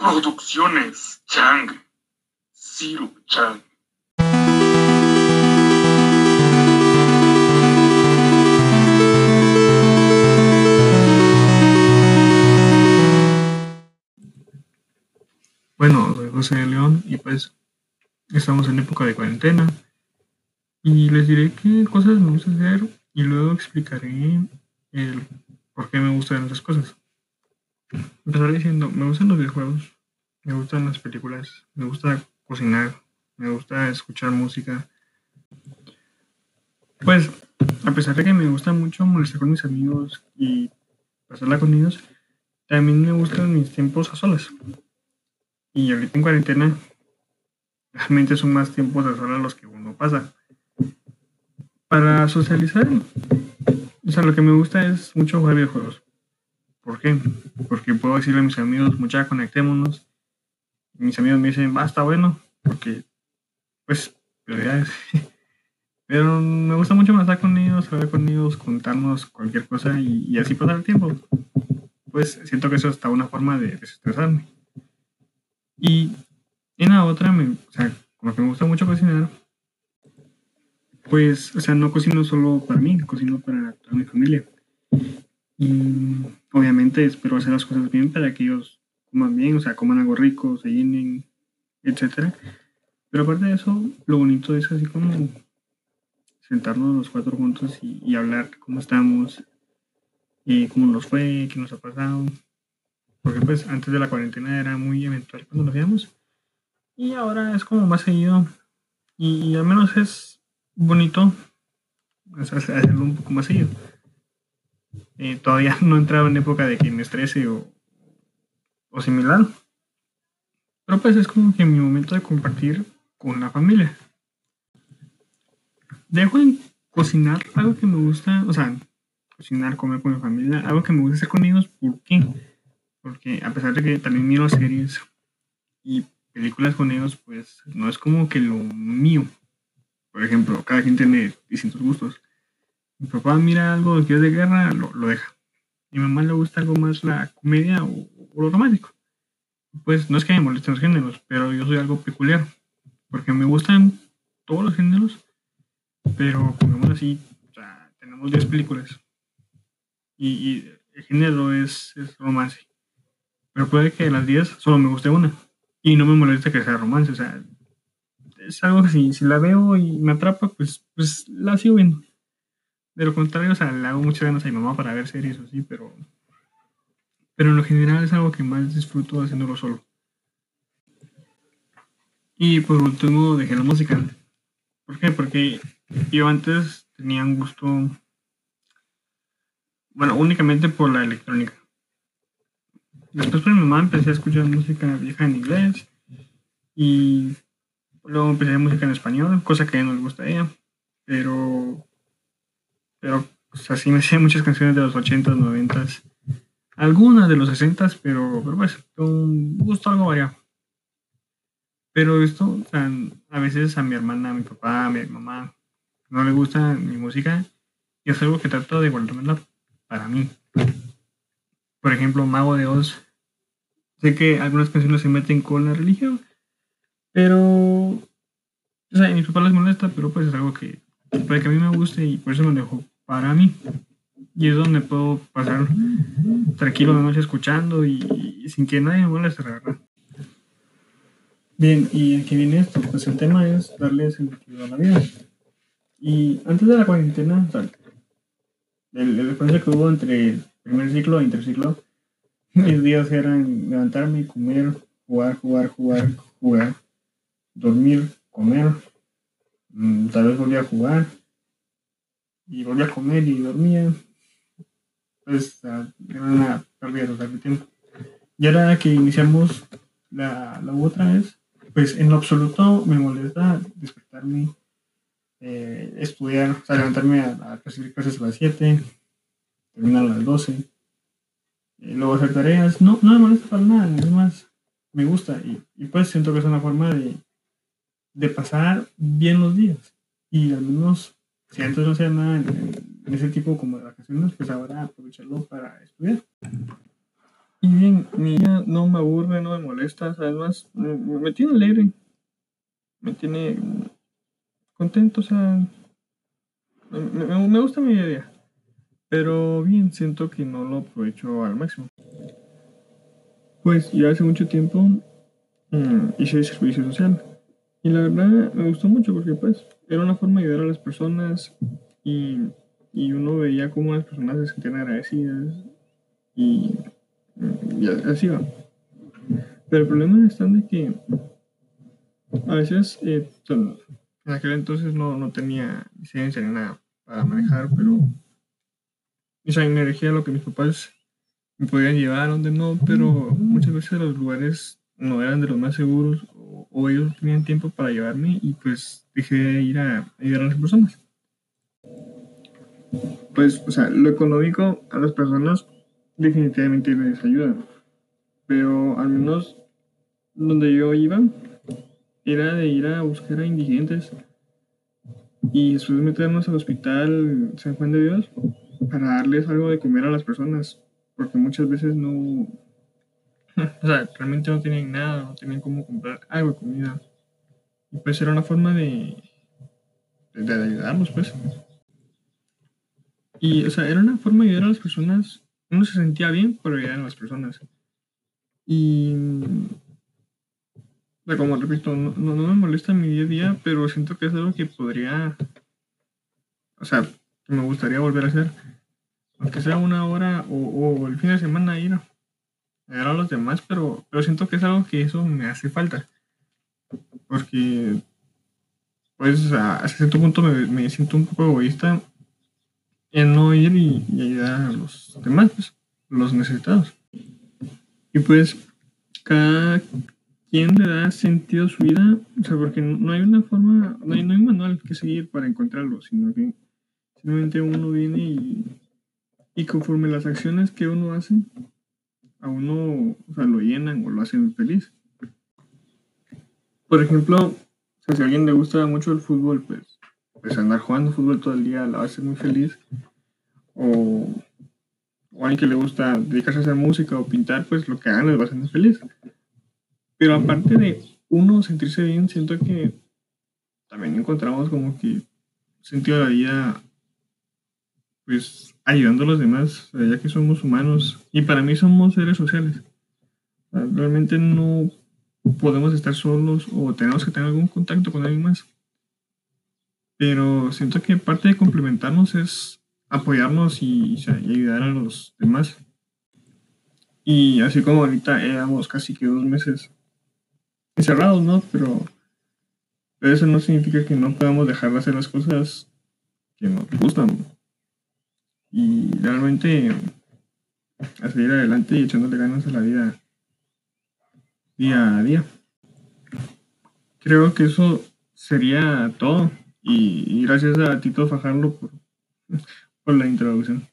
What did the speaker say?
Producciones Chang. Ciro Chang. Bueno, soy José de León y pues estamos en época de cuarentena y les diré qué cosas me gusta hacer y luego explicaré el por qué me gustan esas cosas. Empezaré diciendo, me gustan los videojuegos, me gustan las películas, me gusta cocinar, me gusta escuchar música. Pues, a pesar de que me gusta mucho molestar con mis amigos y pasarla con ellos, también me gustan mis tiempos a solas. Y ahorita en cuarentena, realmente son más tiempos a solas los que uno pasa. Para socializar, o sea, lo que me gusta es mucho jugar videojuegos. ¿Por qué? Porque puedo decirle a mis amigos, mucha conectémonos. Mis amigos me dicen, va, está bueno, porque, pues, prioridades. Pero me gusta mucho estar con ellos, hablar con ellos, contarnos cualquier cosa y, así pasar el tiempo. Pues siento que eso es hasta una forma de desestresarme. Y en la otra, me, o sea, como que me gusta mucho cocinar, pues, o sea, no cocino solo para mí, cocino para toda mi familia. Y obviamente espero hacer las cosas bien para que ellos coman bien, o sea, coman algo rico, se llenen, etc. Pero aparte de eso, lo bonito es así como sentarnos los cuatro juntos y, hablar cómo estamos, y cómo nos fue, qué nos ha pasado. Porque pues antes de la cuarentena era muy eventual cuando nos veíamos. Y ahora es como más seguido. Y, al menos es bonito hacerlo un poco más seguido. Todavía no he entrado en época de que me estrese o, o similar. Pero pues es como que mi momento de compartir con la familia. Dejo en cocinar algo que me gusta, o sea, cocinar, comer con mi familia, algo que me gusta hacer con ellos. ¿Por qué? Porque a pesar de que también miro series y películas con ellos, pues no es como que lo mío. Por ejemplo, cada quien tiene distintos gustos. Mi papá mira algo que es de guerra, lo, lo deja. Mi mamá le gusta algo más la comedia o, lo romántico. Pues no es que me molesten los géneros, pero yo soy algo peculiar. Porque me gustan todos los géneros, pero pongamos así, o sea, tenemos 10 películas. Y, y, el género es, es romance. Pero puede que de las 10 solo me guste una. Y no me molesta que sea romance. O sea, es algo que si, si la veo y me atrapa, pues, pues la sigo viendo. De lo contrario, o sea, le hago muchas ganas a mi mamá para ver series o así, pero. Pero en lo general es algo que más disfruto haciéndolo solo. Y por último, dejé la música. ¿Por qué? Porque yo antes tenía un gusto. Bueno, únicamente por la electrónica. Después por mi mamá empecé a escuchar música vieja en inglés. Y luego empecé a música en español, cosa que no le gusta a ella. Pero pero pues, así me sé muchas canciones de los 80s, 90s, algunas de los 60s, pero, pero pues un gusto algo variado. Pero esto, o sea, a veces a mi hermana, a mi papá, a mi mamá, no le gusta mi música y es algo que trato de guardarme para mí. Por ejemplo, Mago de Oz. Sé que algunas canciones se meten con la religión, pero o sea, a mis papás les molesta, pero pues es algo que puede que a mí me guste y por eso me dejo para mí. Y es donde puedo pasar tranquilo la noche escuchando y, y sin que nadie me moleste, la verdad. Bien, ¿y aquí viene esto? Pues el tema es darle sentido a la vida. Y antes de la cuarentena, o sea, el, el diferencia que hubo entre primer ciclo e interciclo, mis días eran levantarme, comer, jugar, jugar, jugar, jugar, dormir, comer, mm, tal vez volver a jugar, y volvía a comer y dormía. Pues era una pérdida total de tiempo. Y ahora que iniciamos la, la otra vez, pues en lo absoluto me molesta despertarme, eh, estudiar, o sea, levantarme a, a recibir clases a las 7, terminar a las 12, y luego hacer tareas. No, no me molesta para nada, es más, me gusta. Y, y pues siento que es una forma de, de pasar bien los días. Y al menos si antes no hacía nada en, ese tipo como de vacaciones, pues ahora aprovecharlo para estudiar. Y bien, mi día no me aburre, no me molesta, además me, me tiene alegre, me tiene contento, o sea, me, me- gusta mi día. Pero bien, siento que no lo aprovecho al máximo. Pues ya hace mucho tiempo mm, hice servicio social. Y la verdad me gustó mucho porque pues era una forma de ayudar a las personas y, y uno veía cómo las personas se sentían agradecidas y, así va. Pero el problema está de que a veces, eh, en aquel entonces no, no tenía licencia ni nada para manejar, pero me elegía lo que mis papás me podían llevar, donde no, pero muchas veces los lugares no eran de los más seguros o, ellos tenían tiempo para llevarme y pues dejé de ir a ayudar a las personas. Pues, o sea, lo económico a las personas definitivamente les ayuda, pero al menos donde yo iba era de ir a buscar a indigentes y después meternos al hospital San Juan de Dios para darles algo de comer a las personas, porque muchas veces no, o sea, realmente no tenían nada, no tenían cómo comprar algo de comida. Y pues era una forma de, de, de ayudarlos, pues. Y, o sea, era una forma de ayudar a las personas. Uno se sentía bien por ayudar a las personas. Y, como repito, no, no, no me molesta mi día a día, pero siento que es algo que podría, o sea, que me gustaría volver a hacer. Aunque sea una hora o, o el fin de semana ir a ayudar a los demás, pero, pero siento que es algo que eso me hace falta. Porque, pues, a- hasta cierto punto me, me siento un poco egoísta en no ir y, ayudar a los demás, pues, los necesitados. Y pues, cada quien le da sentido a su vida, o sea, porque no, hay una forma, no hay, no manual que seguir para encontrarlo, sino que simplemente uno viene y, y conforme las acciones que uno hace, a uno, o sea, lo llenan o lo hacen feliz. Por ejemplo, si a alguien le gusta mucho el fútbol, pues, pues andar jugando fútbol todo el día la va a hacer muy feliz. O, o a alguien que le gusta dedicarse a hacer música o pintar, pues lo que hagan les va a hacer muy feliz. Pero aparte de uno sentirse bien, siento que también encontramos como que sentido de la vida, pues ayudando a los demás, sea, ya que somos humanos y para mí somos seres sociales. Realmente no podemos estar solos o tenemos que tener algún contacto con alguien más. Pero siento que parte de complementarnos es apoyarnos y, ayudar a los demás. Y así como ahorita llevamos casi que dos meses encerrados, ¿no? Pero, pero eso no significa que no podamos dejar de hacer las cosas que nos gustan. Y realmente a seguir adelante y echándole ganas a la vida día a día. Creo que eso sería todo. Y, gracias a Tito Fajardo por, por la introducción.